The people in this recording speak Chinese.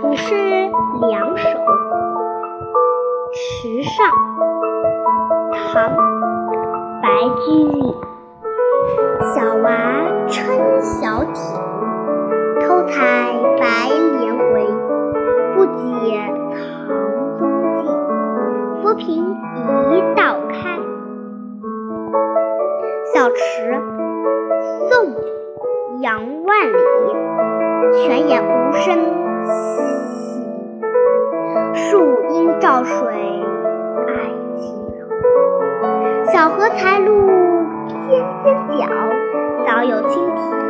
古诗两首·池上，唐·白居易。小娃撑小艇，偷采白莲回。不解藏踪迹，浮萍一道开。小池，宋·杨万里。泉眼无声树阴照水爱晴柔。小荷才露尖尖角，早有蜻蜓。